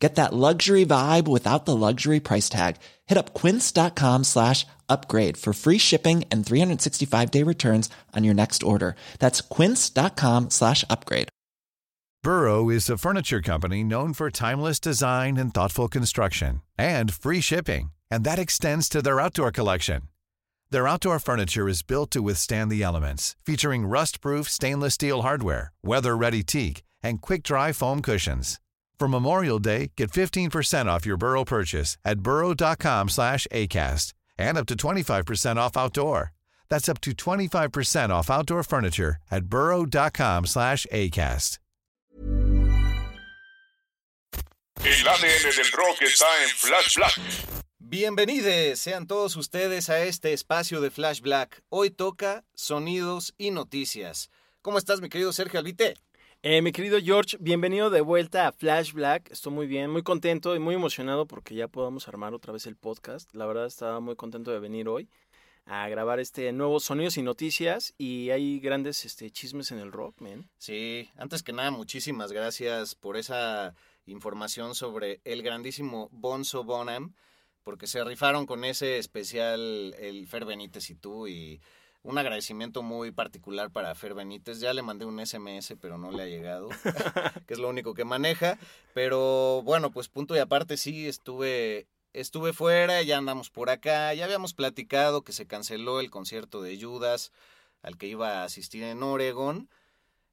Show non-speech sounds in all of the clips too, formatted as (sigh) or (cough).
Get that luxury vibe without the luxury price tag. Hit up quince.com slash upgrade for free shipping and 365 day returns on your next order. That's quince.com slash upgrade. Burrow is a furniture company known for timeless design and thoughtful construction and free shipping. And that extends to their outdoor collection. Their outdoor furniture is built to withstand the elements, featuring rust-proof stainless steel hardware, weather-ready teak, and quick-dry foam cushions. For Memorial Day, get 15% off your Burrow purchase at burrow.com slash ACAST and up to 25% off outdoor. That's up to 25% off outdoor furniture at burrow.com slash ACAST. El ADN del rock está en Flash Black. Bienvenidos sean todos ustedes a este espacio de Flash Black. Hoy toca sonidos y noticias. ¿Cómo estás, mi querido Sergio Albite? Eh, mi querido George, bienvenido de vuelta a Flash Black. Estoy muy bien, muy contento y muy emocionado porque ya podamos armar otra vez el podcast. La verdad estaba muy contento de venir hoy a grabar este nuevo Sonidos y Noticias y hay grandes este, chismes en el rock, man. Sí, antes que nada, muchísimas gracias por esa información sobre el grandísimo Bonzo Bonham, porque se rifaron con ese especial el Fer Benítez y tú y un agradecimiento muy particular para Fer Benítez. Ya le mandé un SMS, pero no le ha llegado, (laughs) que es lo único que maneja. Pero bueno, pues punto y aparte sí, estuve, estuve fuera, ya andamos por acá, ya habíamos platicado que se canceló el concierto de Judas al que iba a asistir en Oregon,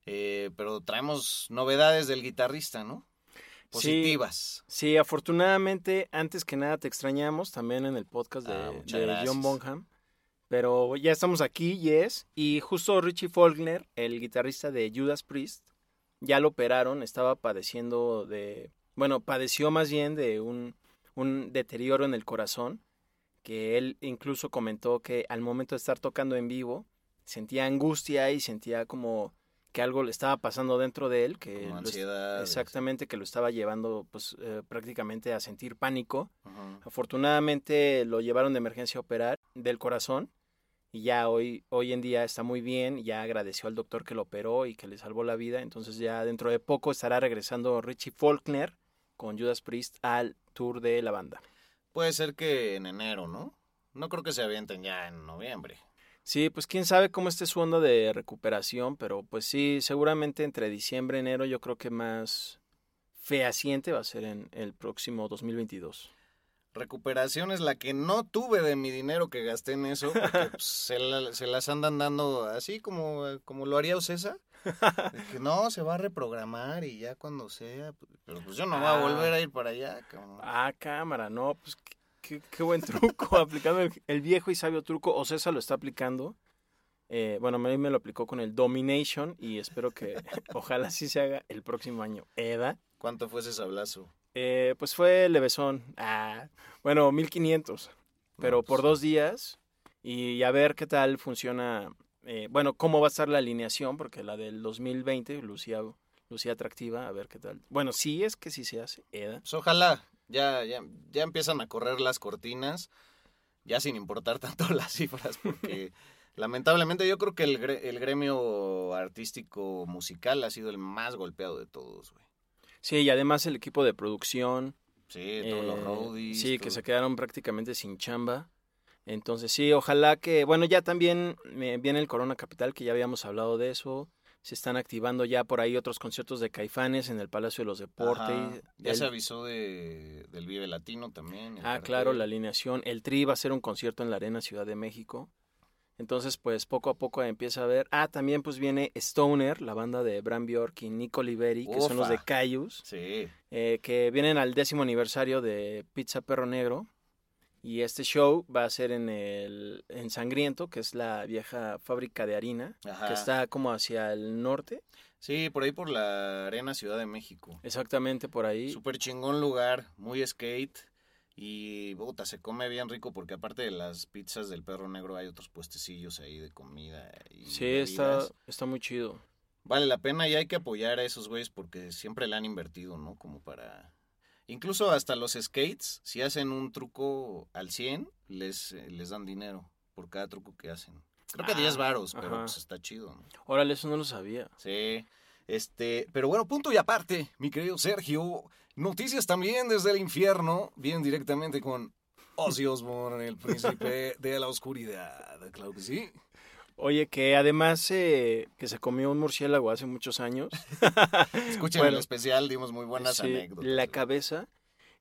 eh, pero traemos novedades del guitarrista, ¿no? Positivas. Sí, sí, afortunadamente, antes que nada te extrañamos también en el podcast de, Ah, de. John Bonham. Pero ya estamos aquí, yes. Y justo Richie Faulkner, el guitarrista de Judas Priest, ya lo operaron, estaba padeciendo de. Bueno, padeció más bien de un, un deterioro en el corazón. Que él incluso comentó que al momento de estar tocando en vivo, sentía angustia y sentía como que algo le estaba pasando dentro de él, que Como ansiedad. exactamente que lo estaba llevando pues eh, prácticamente a sentir pánico. Afortunadamente lo llevaron de emergencia a operar del corazón y ya hoy, hoy en día está muy bien, ya agradeció al doctor que lo operó y que le salvó la vida, entonces ya dentro de poco estará regresando Richie Faulkner con Judas Priest al tour de la banda. Puede ser que en enero, ¿no? No creo que se avienten ya en noviembre. Sí, pues quién sabe cómo esté su onda de recuperación, pero pues sí, seguramente entre diciembre y enero yo creo que más fehaciente va a ser en el próximo 2022. Recuperación es la que no tuve de mi dinero que gasté en eso, porque (laughs) pues, se, la- se las andan dando así como, como lo haría Ocesa. Que no, se va a reprogramar y ya cuando sea. pues, Pero pues yo no voy a Ah. volver a ir para allá, cabrón. Ah, cámara, no, pues qué, qué- buen truco, (laughs) aplicando el, el viejo y sabio truco, o César lo está aplicando. Eh, bueno, a mí me lo aplicó con el Domination y espero que (laughs) ojalá sí se haga el próximo año. Eda, ¿Cuánto fue ese sablazo? Eh, pues fue levesón. Ah, bueno, 1500, pero por pues, dos días y a ver qué tal funciona. eh, bueno, cómo va a estar la alineación, porque la del 2020 lucía, lucía atractiva, a ver qué tal. Bueno, sí es que sí se hace, Eda. Pues ojalá, ya, ya, ya empiezan a correr las cortinas, ya sin importar (laughs) tanto las cifras, porque (laughs) lamentablemente yo creo que el, el gremio artístico musical ha sido el más golpeado de todos, güey. Sí, y además el equipo de producción. Sí, todos los eh, roadies. Sí, que se quedaron prácticamente sin chamba. Entonces sí, ojalá que, bueno, ya también eh, viene el Corona Capital, que ya habíamos hablado de eso. Se están activando ya por ahí otros conciertos de Caifanes en el Palacio de los Deportes. Ya El- se avisó de, del Vive Latino también. Ah, cartel. claro, la alineación. El Tri va a hacer un concierto en la Arena Ciudad de México. Entonces, pues poco a poco empieza a ver. Ah, también pues viene Stoner, la banda de Bram Bjork y Nico Liberi, que son los de. Cayus. Sí, eh, que vienen al décimo aniversario de Pizza Perro Negro. Y este show va a ser en el en Sangriento, que es la vieja fábrica de harina, Ajá. que está como hacia el norte, sí, por ahí por la Arena Ciudad de México. exactamente por ahí. Súper chingón lugar, muy skate. Y, puta, se come bien rico porque aparte de las pizzas del perro negro hay otros puestecillos ahí de comida. Y Sí, está, bebidas. está muy chido. Vale la pena y hay que apoyar a esos güeyes porque siempre le han invertido, ¿no? Como para... Incluso hasta los skates, si hacen un truco al 100, les, eh, les dan dinero por cada truco que hacen. Creo que Ah, 10 varos, pero pues está chido, ¿no? Órale, eso no lo sabía. Sí. Este, pero bueno, punto y aparte, mi querido Sergio, noticias también desde el infierno, bien directamente con Ozzy Osbourne, el príncipe (laughs) de la oscuridad, claro que sí. Oye, que además eh, que se comió un murciélago hace muchos años. (laughs) Escuchen Bueno, el especial, dimos muy buenas Sí, anécdotas. La cabeza.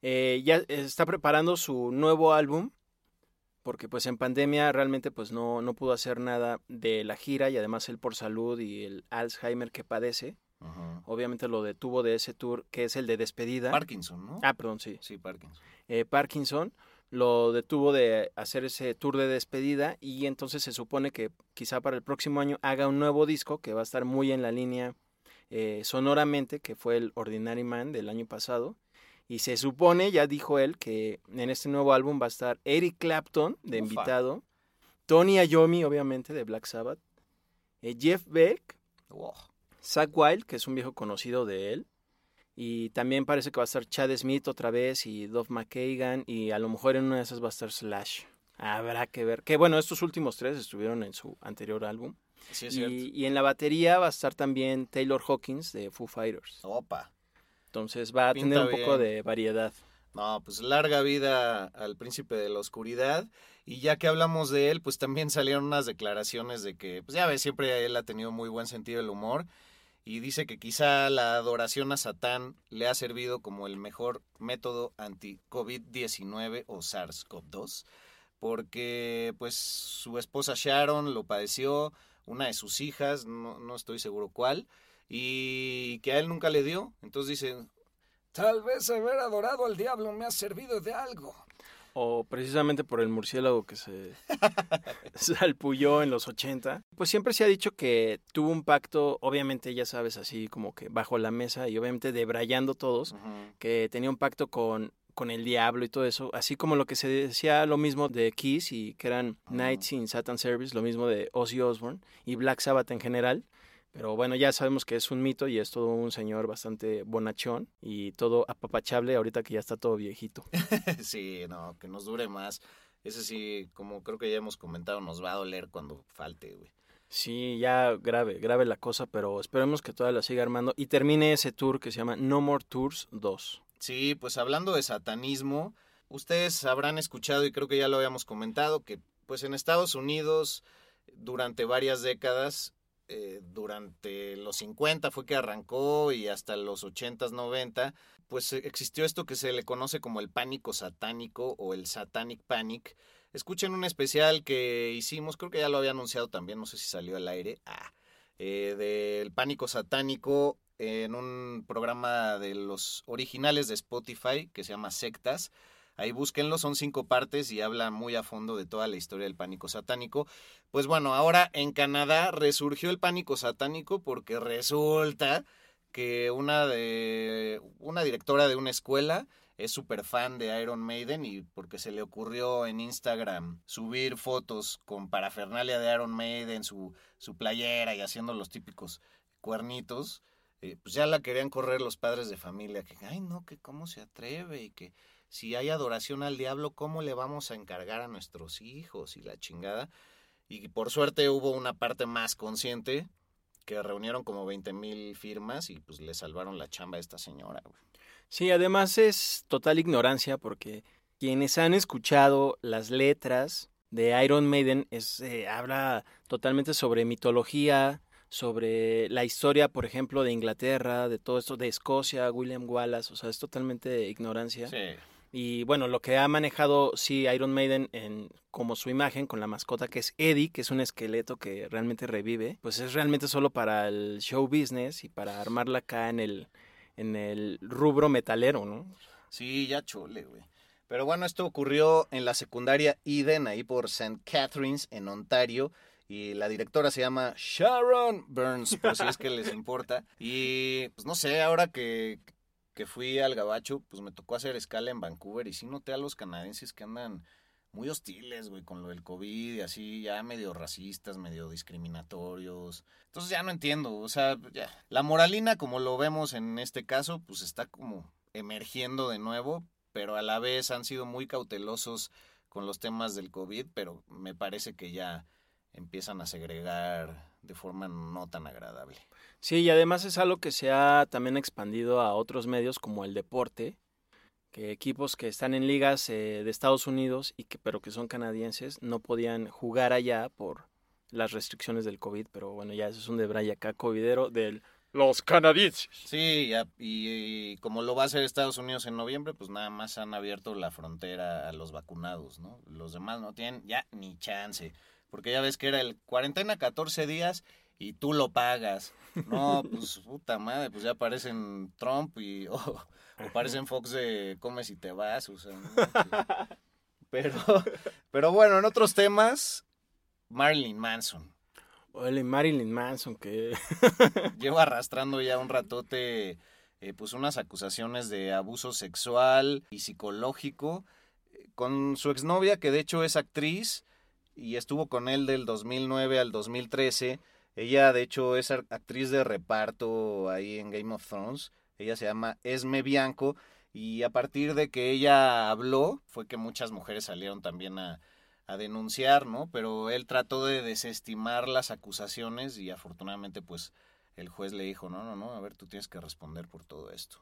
eh, ya está preparando su nuevo álbum. Porque pues en pandemia realmente pues no, no pudo hacer nada de la gira y además él por salud y el Alzheimer que padece, Ajá. obviamente lo detuvo de ese tour que es el de despedida. Parkinson, ¿no? ah, perdón, sí. Sí, Parkinson. eh, Parkinson lo detuvo de hacer ese tour de despedida y entonces se supone que quizá para el próximo año haga un nuevo disco que va a estar muy en la línea eh, sonoramente que fue el Ordinary Man del año pasado y se supone, ya dijo él, que en este nuevo álbum va a estar Eric Clapton de Ufa. invitado, Tony Iommi obviamente de Black Sabbath, eh, Jeff Beck, Wow. Zach Wild, que es un viejo conocido de él. Y también parece que va a estar Chad Smith otra vez y Dove McKagan. Y a lo mejor en una de esas va a estar Slash. Habrá que ver. Que bueno, estos últimos tres estuvieron en su anterior álbum. Sí, es cierto. Y, y en la batería va a estar también Taylor Hawkins de Foo Fighters. Opa. Entonces va a Pinta tener un poco de variedad. No, pues larga vida al príncipe de la oscuridad. Y ya que hablamos de él, pues también salieron unas declaraciones de que, pues ya ves, siempre él ha tenido muy buen sentido del humor. Y dice que quizá la adoración a Satán le ha servido como el mejor método anti-COVID-19 o SARS-CoV-2. Porque pues su esposa Sharon lo padeció, una de sus hijas, no, no estoy seguro cuál, y que a él nunca le dio. Entonces dice, Tal vez haber adorado al diablo me ha servido de algo. O precisamente por el murciélago que se (laughs) salpulló en los 80. Pues siempre se ha dicho que tuvo un pacto, obviamente ya sabes, así como que bajo la mesa y obviamente debrayando todos, que tenía un pacto con, con el diablo y todo eso, así como lo que se decía lo mismo de Kiss y que eran Knights in Satan Service, lo mismo de Ozzy Osbourne y Black Sabbath en general. Pero bueno, ya sabemos que es un mito y es todo un señor bastante bonachón y todo apapachable ahorita que ya está todo viejito. (laughs) sí, no, que nos dure más. Ese sí, como creo que ya hemos comentado, nos va a doler cuando falte, güey. Sí, ya grave, grave la cosa, pero esperemos que todavía la siga armando y termine ese tour que se llama No More Tours 2. Sí, pues hablando de satanismo, ustedes habrán escuchado y creo que ya lo habíamos comentado que pues en Estados Unidos durante varias décadas, eh, durante los 50 fue que arrancó y hasta los 80s, 90, pues eh, existió esto que se le conoce como el pánico satánico o el satanic panic. Escuchen un especial que hicimos, creo que ya lo había anunciado también, no sé si salió al aire, ah, eh, del pánico satánico en un programa de los originales de Spotify que se llama Sectas. Ahí búsquenlo, son cinco partes y habla muy a fondo de toda la historia del pánico satánico. Pues bueno, ahora en Canadá resurgió el pánico satánico porque resulta que una de una directora de una escuela es súper fan de Iron Maiden y porque se le ocurrió en Instagram subir fotos con parafernalia de Iron Maiden, su, su playera y haciendo los típicos cuernitos, eh, pues ya la querían correr los padres de familia, que, ay no, que cómo se atreve y que si hay adoración al diablo, ¿cómo le vamos a encargar a nuestros hijos y la chingada? Y por suerte hubo una parte más consciente que reunieron como 20 mil firmas y pues le salvaron la chamba a esta señora. güey. Sí, además es total ignorancia porque quienes han escuchado las letras de Iron Maiden es, eh, habla totalmente sobre mitología, sobre la historia, por ejemplo, de Inglaterra, de todo esto, de Escocia, William Wallace, o sea, es totalmente ignorancia. Sí. Y bueno, lo que ha manejado, sí, Iron Maiden en, como su imagen con la mascota que es Eddie, que es un esqueleto que realmente revive, pues es realmente solo para el show business y para armarla acá en el, en el rubro metalero, ¿no? Sí, ya chole, güey. Pero bueno, esto ocurrió en la secundaria Eden, ahí por St. Catharines, en Ontario. Y la directora se llama Sharon Burns, por si es que les (laughs) importa. Y pues no sé, ahora que que fui al Gabacho, pues me tocó hacer escala en Vancouver y sí noté a los canadienses que andan muy hostiles, güey, con lo del COVID y así, ya medio racistas, medio discriminatorios. Entonces ya no entiendo, o sea, ya, la moralina como lo vemos en este caso, pues está como emergiendo de nuevo, pero a la vez han sido muy cautelosos con los temas del COVID, pero me parece que ya empiezan a segregar de forma no tan agradable. Sí, y además es algo que se ha también expandido a otros medios como el deporte, que equipos que están en ligas eh, de Estados Unidos y que pero que son canadienses no podían jugar allá por las restricciones del COVID, pero bueno, ya eso es un de acá covidero del los canadienses. Sí, y, como lo va a hacer Estados Unidos en noviembre, pues nada más han abierto la frontera a los vacunados, ¿no? Los demás no tienen ya ni chance, porque ya ves que era el cuarentena 14 días y tú lo pagas. No, pues (laughs) puta madre, pues ya aparecen Trump y (laughs) o, aparecen Fox de comes y te vas, o sea, (laughs) pero pero bueno, en otros temas Marilyn Manson. Oye, Marilyn Manson que lleva arrastrando ya un ratote eh, pues unas acusaciones de abuso sexual y psicológico eh, con su exnovia que de hecho es actriz y estuvo con él del 2009 al 2013 ella, de hecho, es actriz de reparto ahí en Game of Thrones. Ella se llama Esme Bianco. Y a partir de que ella habló, fue que muchas mujeres salieron también a, a denunciar, ¿no? Pero él trató de desestimar las acusaciones y afortunadamente, pues, el juez le dijo, no, no, no, a ver, tú tienes que responder por todo esto.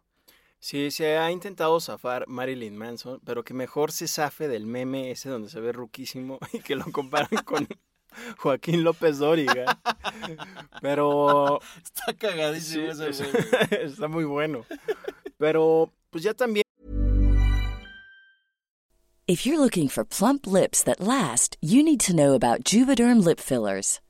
Sí, se ha intentado zafar Marilyn Manson, pero que mejor se zafe del meme ese donde se ve ruquísimo (laughs) y que lo comparan con (laughs) Joaquín López Dóriga. Pero. (laughs) Está cagadísimo ese (laughs) Está muy bueno. Pero, pues ya también. If you're looking for plump lips that last, you need to know about Juvederm lip fillers.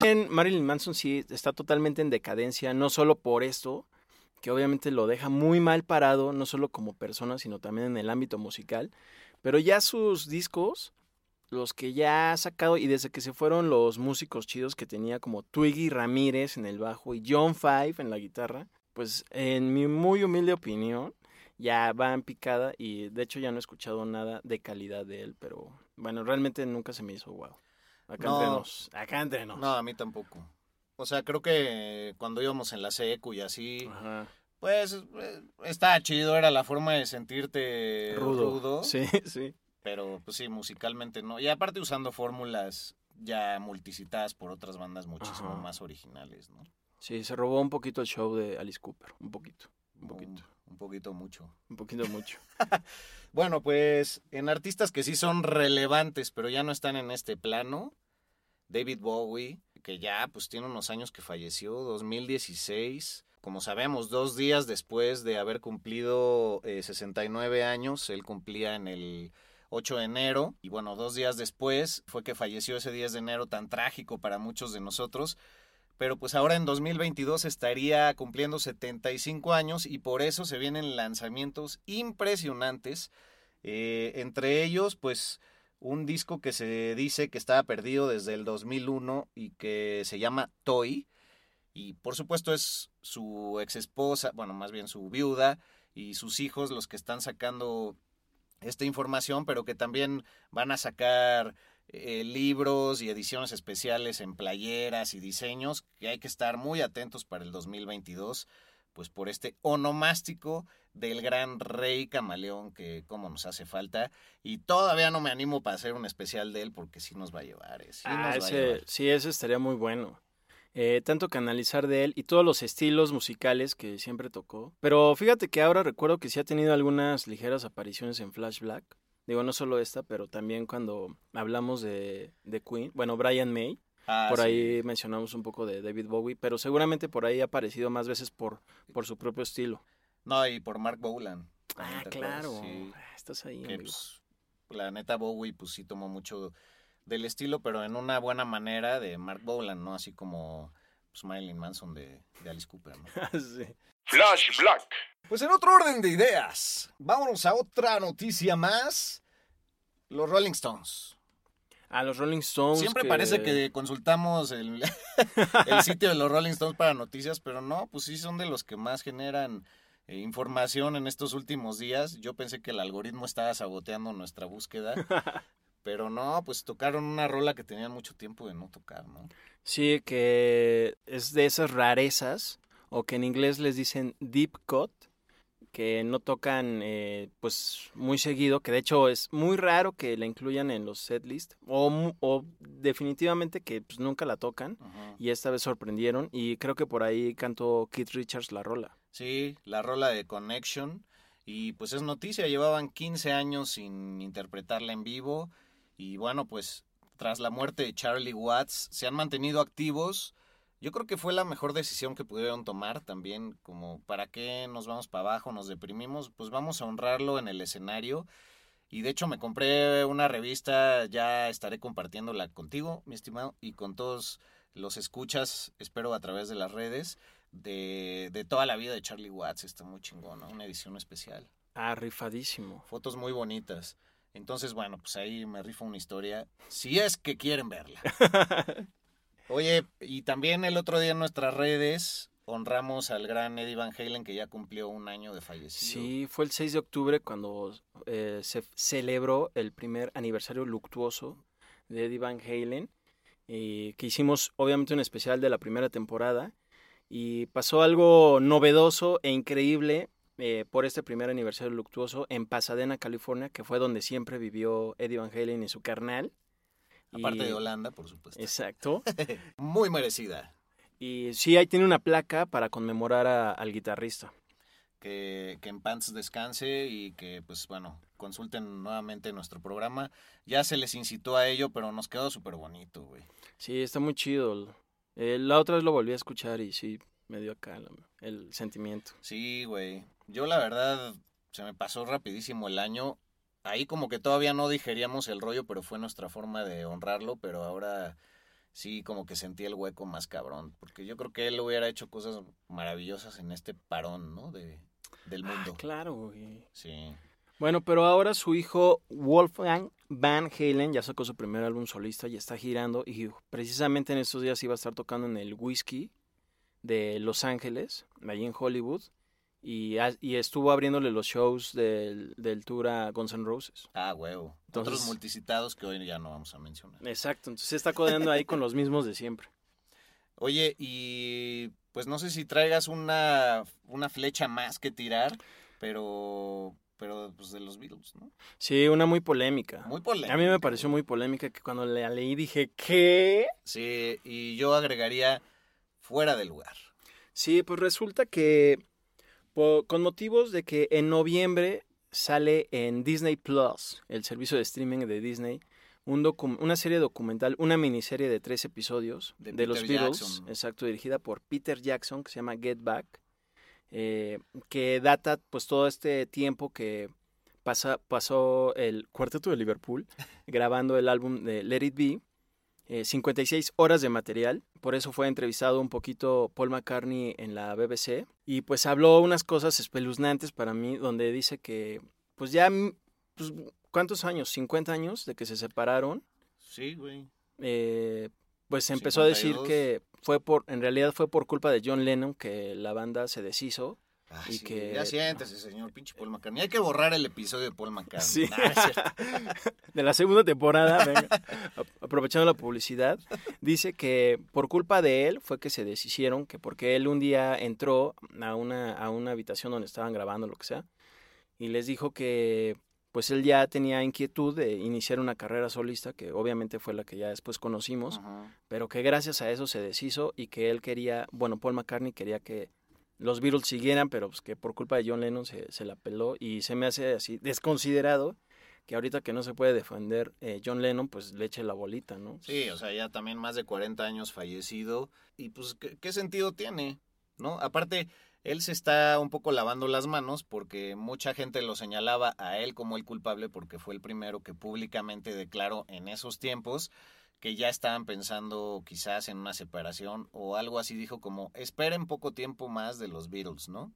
Marilyn Manson sí está totalmente en decadencia, no solo por esto, que obviamente lo deja muy mal parado, no solo como persona, sino también en el ámbito musical. Pero ya sus discos, los que ya ha sacado y desde que se fueron los músicos chidos que tenía como Twiggy Ramírez en el bajo y John Five en la guitarra, pues en mi muy humilde opinión ya va en picada y de hecho ya no he escuchado nada de calidad de él, pero bueno, realmente nunca se me hizo wow. Acá No. entre nos, acá entre nos. No, a mí tampoco. O sea, creo que cuando íbamos en la secu y así, Ajá. pues eh, estaba chido, era la forma de sentirte Rudo. rudo. (laughs) Sí, sí. Pero pues sí, musicalmente no. Y aparte usando fórmulas ya multicitadas por otras bandas muchísimo Ajá. más originales, ¿no? Sí, se robó un poquito el show de Alice Cooper, un poquito, poquito, Un, un poquito mucho. un poquito mucho. (laughs) Bueno, pues en artistas que sí son relevantes, pero ya no están en este plano, David Bowie, que ya pues tiene unos años que falleció, 2016. Como sabemos, dos días después de haber cumplido eh, 69 años, él cumplía en el 8 de enero, y bueno, dos días después fue que falleció ese 10 de enero tan trágico para muchos de nosotros. Pero pues ahora en 2022 estaría cumpliendo 75 años y por eso se vienen lanzamientos impresionantes. Eh, entre ellos, pues un disco que se dice que estaba perdido desde el 2001 y que se llama Toy. Y por supuesto es su ex esposa, bueno, más bien su viuda y sus hijos los que están sacando esta información, pero que también van a sacar eh, libros y ediciones especiales en playeras y diseños que hay que estar muy atentos para el 2022, pues por este onomástico del gran rey camaleón que como nos hace falta y todavía no me animo para hacer un especial de él porque sí nos va a llevar, eh, sí Ah, nos va a ese, llevar. sí, ese estaría muy bueno. Eh, tanto que analizar de él y todos los estilos musicales que siempre tocó. Pero fíjate que ahora recuerdo que sí ha tenido algunas ligeras apariciones en Flash Black. Digo, no solo esta, pero también cuando hablamos de, de Queen, bueno, Brian May, Ah, por sí. ahí mencionamos un poco de David Bowie, pero seguramente por ahí ha aparecido más veces por, por su propio estilo. No, y por Mark Bolan. Ah, claro. Sí. Ah, Estás ahí, que amigo. pues, la neta Bowie pues sí tomó mucho del estilo, pero en una buena manera de Mark Bolan, ¿no? Así como pues, Marilyn Manson de, de Alice Cooper, ¿no? (laughs) Sí. Flash Black. Pues en otro orden de ideas, vámonos a otra noticia más. Los Rolling Stones. A los Rolling Stones. Siempre parece que consultamos el, (laughs) el sitio de los Rolling Stones para noticias, pero no, pues sí son de los que más generan eh, información en estos últimos días. Yo pensé que el algoritmo estaba saboteando nuestra búsqueda, (laughs) pero no, pues tocaron una rola que tenían mucho tiempo de no tocar, ¿no? Sí, que es de esas rarezas, o que en inglés les dicen deep cut, que no tocan eh, pues muy seguido, que de hecho es muy raro que la incluyan en los setlist, o, o definitivamente que pues, nunca la tocan, Ajá. y esta vez sorprendieron, y creo que por ahí cantó Keith Richards la rola. Sí, la rola de Connection. Y pues es noticia, llevaban 15 años sin interpretarla en vivo. Y bueno, pues tras la muerte de Charlie Watts, se han mantenido activos. Yo creo que fue la mejor decisión que pudieron tomar también, como para qué nos vamos para abajo, nos deprimimos, pues vamos a honrarlo en el escenario. Y de hecho me compré una revista, ya estaré compartiéndola contigo, mi estimado, y con todos los escuchas, espero a través de las redes, de, de toda la vida de Charlie Watts. Está muy chingona, una edición especial. Ah, rifadísimo. Fotos muy bonitas. Entonces, bueno, pues ahí me rifa una historia, si es que quieren verla. (laughs) Oye, y también el otro día en nuestras redes honramos al gran Eddie Van Halen que ya cumplió un año de fallecido. Sí, fue el 6 de octubre cuando eh, se celebró el primer aniversario luctuoso de Eddie Van Halen, y que hicimos obviamente un especial de la primera temporada, y pasó algo novedoso e increíble eh, por este primer aniversario luctuoso en Pasadena, California, que fue donde siempre vivió Eddie Van Halen y su carnal. Aparte Y- de Holanda, por supuesto. Exacto. (laughs) Muy merecida. Y sí, ahí tiene una placa para conmemorar a- al guitarrista. que, que en pants descanse y que, pues bueno, consulten nuevamente nuestro programa. Ya se les incitó a ello, pero nos quedó súper bonito, güey. Sí, está muy chido. Eh, la otra vez lo volví a escuchar y sí, me dio acá la- el sentimiento. Sí, güey. Yo la verdad, se me pasó rapidísimo el año. Ahí como que todavía no digeríamos el rollo, pero fue nuestra forma de honrarlo, pero ahora sí como que sentí el hueco más cabrón, porque yo creo que él hubiera hecho cosas maravillosas en este parón, ¿no? De, del mundo. Ah, claro, güey. Sí. Bueno, pero ahora su hijo Wolfgang Van Halen ya sacó su primer álbum solista y está girando y precisamente en estos días iba a estar tocando en el Whisky de Los Ángeles, allí en Hollywood, y, estuvo abriéndole los shows del, del tour a Guns N' Roses. Ah, huevo. Entonces- Otros multicitados que hoy ya no vamos a mencionar. Exacto, entonces se está codeando ahí con los mismos de siempre. Oye, y pues no sé si traigas una, una flecha más que tirar, pero, pero pues de los Beatles, ¿no? Sí, una muy polémica. Muy polémica. A mí me pareció muy polémica que cuando la leí dije, ¿qué? Sí, y yo agregaría fuera de lugar. Sí, pues resulta que con motivos de que en noviembre sale en Disney Plus, el servicio de streaming de Disney, un una serie documental, una miniserie de tres episodios De de, los Beatles, Jackson. exacto, dirigida por Peter Jackson, que se llama Get Back, eh, que data pues todo este tiempo que pasa, pasó el cuarteto de Liverpool (laughs) grabando el álbum de Let It Be, eh, 56 horas de material, por eso fue entrevistado un poquito Paul McCartney en la BBC y pues habló unas cosas espeluznantes para mí, donde dice que pues ya, mm, pues, ¿cuántos años? 50 años de que se separaron, Sí, güey. eh, pues empezó a decir 52. que fue por, en realidad fue por culpa de John Lennon que la banda se deshizo. Ah, Y sí, que- Ya siéntese, señor pinche Paul McCartney. Hay que borrar el episodio de Paul McCartney. Sí. (laughs) De la segunda temporada, venga, aprovechando la publicidad, dice que por culpa de él fue que se deshicieron, que porque él un día entró a una, a una habitación donde estaban grabando, lo que sea, y les dijo que pues él ya tenía inquietud de iniciar una carrera solista, que obviamente fue la que ya después conocimos, Ajá. pero que gracias a eso se deshizo y que él quería, bueno, Paul McCartney quería que los Beatles siguieran, pero pues que por culpa de John Lennon se, se la peló y se me hace así desconsiderado que ahorita que no se puede defender eh, John Lennon, pues le eche la bolita, ¿no? Sí, o sea, ya también más de 40 años fallecido. Y pues, ¿qué, qué sentido tiene? ¿No? Aparte, él se está un poco lavando las manos porque mucha gente lo señalaba a él como el culpable porque fue el primero que públicamente declaró en esos tiempos que ya estaban pensando quizás en una separación o algo así dijo como esperen poco tiempo más de los Beatles, ¿no?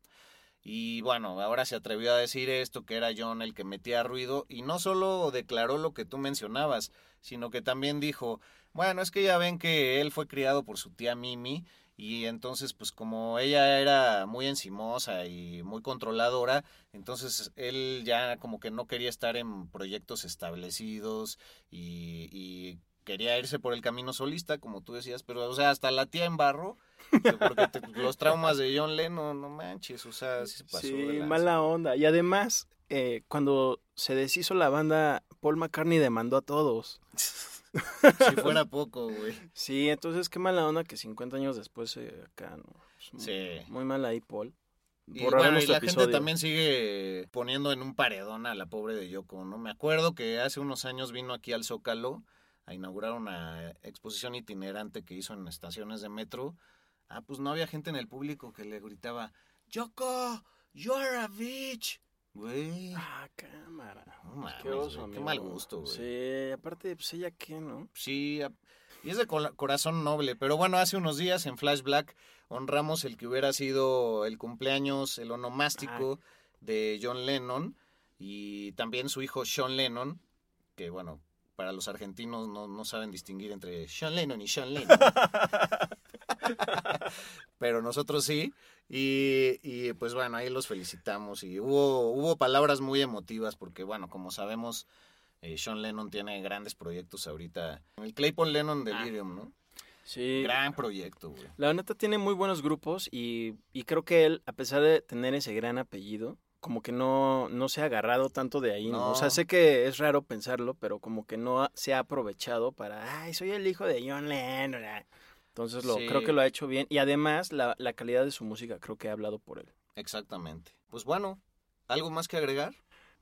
Y bueno, ahora se atrevió a decir esto, que era John el que metía ruido, y no solo declaró lo que tú mencionabas, sino que también dijo, bueno, es que ya ven que él fue criado por su tía Mimi, y entonces pues como ella era muy encimosa y muy controladora, entonces él ya como que no quería estar en proyectos establecidos y, y quería irse por el camino solista, como tú decías, pero o sea, hasta la tía en barro, que porque te- (laughs) los traumas de John Lennon, no manches, o sea, sí se pasó. Sí, de mala onda. Y además, eh, cuando se deshizo la banda, Paul McCartney demandó a todos. (laughs) Si fuera poco, güey. Sí, entonces qué mala onda que 50 años después eh, acá, ¿no? Pues, Sí. Muy mal ahí, Paul. Y, bueno, y la gente también sigue poniendo en un paredón a la pobre de Yoko, ¿no? Me acuerdo que hace unos años vino aquí al Zócalo a inaugurar una exposición itinerante que hizo en estaciones de metro. Ah, pues no había gente en el público que le gritaba, Yoko, you're a bitch. Güey. Ah, cámara. No mames, Qué oso, mal gusto, güey. Sí, aparte, pues ella qué, ¿no? Sí, a- y es de corazón noble. Pero bueno, hace unos días en Flash Black honramos el que hubiera sido el cumpleaños, el onomástico de John Lennon y también su hijo Sean Lennon, que bueno, para los argentinos no, no saben distinguir entre Sean Lennon y Sean Lennon. (laughs) Pero nosotros sí. Y, y, pues bueno, ahí los felicitamos. Y hubo, hubo palabras muy emotivas porque bueno, como sabemos, eh, Sean Lennon tiene grandes proyectos ahorita. El Claypool Lennon Delirium, ¿no? Sí. Gran proyecto, güey. La neta tiene muy buenos grupos y, y creo que él, a pesar de tener ese gran apellido, como que no, no se ha agarrado tanto de ahí, ¿no? No. O sea, sé que es raro pensarlo, pero como que no se ha aprovechado para, ay, soy el hijo de John Lennon. ah". Entonces lo, Sí. creo que lo ha hecho bien y además la, la calidad de su música creo que ha hablado por él. Exactamente. Pues bueno, ¿algo más que agregar?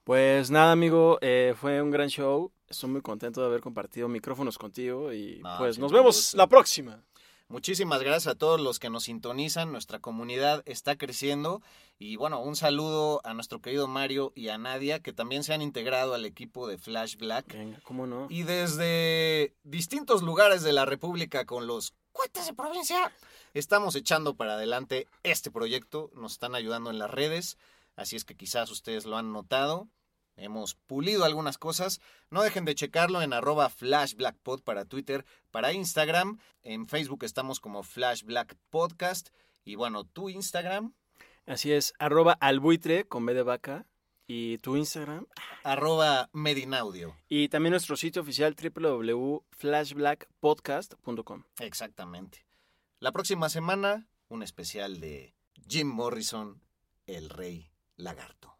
Pues nada, amigo, eh, fue un gran show. Estoy muy contento de haber compartido micrófonos contigo y No, pues sí, nos vemos la próxima. Muchísimas gracias a todos los que nos sintonizan. Nuestra comunidad está creciendo. Y bueno, un saludo a nuestro querido Mario y a Nadia, que también se han integrado al equipo de Flash Black. Venga, ¿cómo no? Y desde distintos lugares de la República con los cuentas de provincia, estamos echando para adelante este proyecto. Nos están ayudando en las redes, así es que quizás ustedes lo han notado. Hemos pulido algunas cosas. No dejen de checarlo en arroba flashblackpod para Twitter, para Instagram. En Facebook estamos como flashblackpodcast. Y bueno, tu Instagram. Así es, arroba albuitre con B de vaca. Y tu Instagram. Arroba Medinaudio. Y también nuestro sitio oficial www.flashblackpodcast.com. Exactamente. La próxima semana, un especial de Jim Morrison, el rey lagarto.